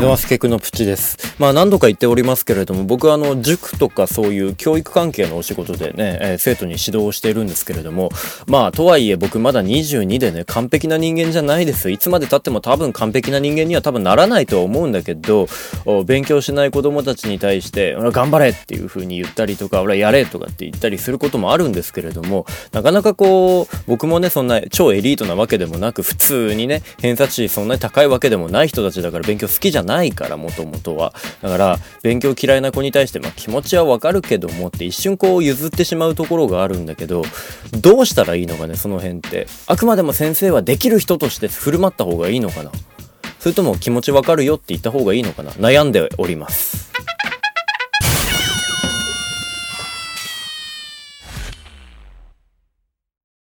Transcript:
井上助のプチです。まあ何度か言っておりますけれども、僕はあの、塾とかそういう教育関係のお仕事でね、えー、生徒に指導をしているんですけれども、まあとはいえ僕まだ22でね、完璧な人間じゃないです。いつまで経っても多分完璧な人間には多分ならないとは思うんだけど、勉強しない子供たちに対して、頑張れっていう風に言ったりとか、俺やれとかって言ったりすることもあるんですけれども、なかなかこう、僕もね、そんな超エリートなわけでもなく、普通にね、偏差値そんなに高いわけでもない人たちだから勉強好きじゃないないから、もともとは。だから、勉強嫌いな子に対して、まあ気持ちはわかるけどもって一瞬こう譲ってしまうところがあるんだけど、どうしたらいいのかね、その辺って。あくまでも先生はできる人として振る舞った方がいいのかなそれとも気持ちわかるよって言った方がいいのかな悩んでおります。